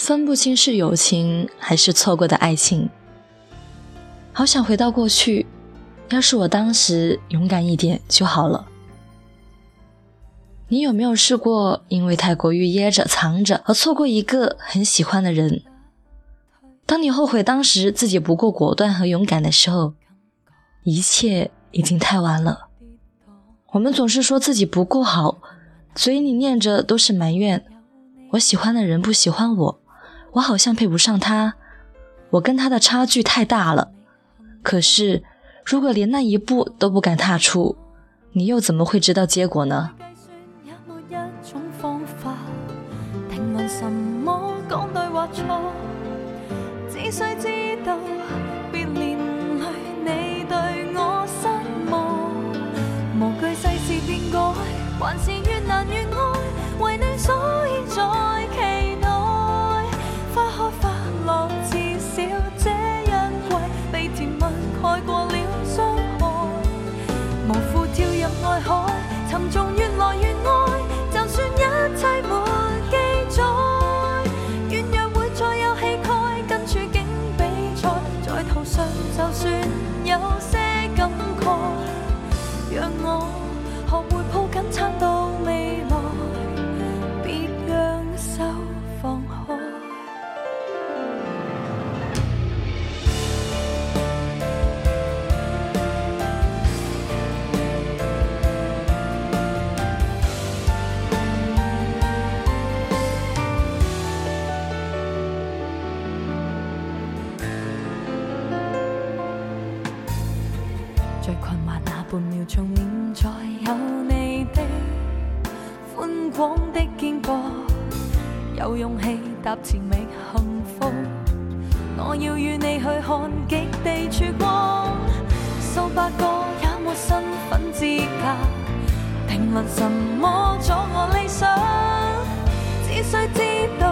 分不清是友情还是错过的爱情。好想回到过去，要是我当时勇敢一点就好了。你有没有试过因为太过于掖着藏着而错过一个很喜欢的人？当你后悔当时自己不够果断和勇敢的时候，一切已经太晚了。我们总是说自己不够好，嘴里念着都是埋怨。我喜欢的人不喜欢我，我好像配不上他，我跟他的差距太大了。可是，如果连那一步都不敢踏出，你又怎么会知道结果呢？还是越难越爱，在途上就算有些感慨，让我。学会抱紧撑到最困惑那半秒钟，念在。有你的宽广的肩膊，有勇气踏前觅幸福。我要与你去看极地曙光，数百个也没身份资格，评论什么阻我理想，只需知道。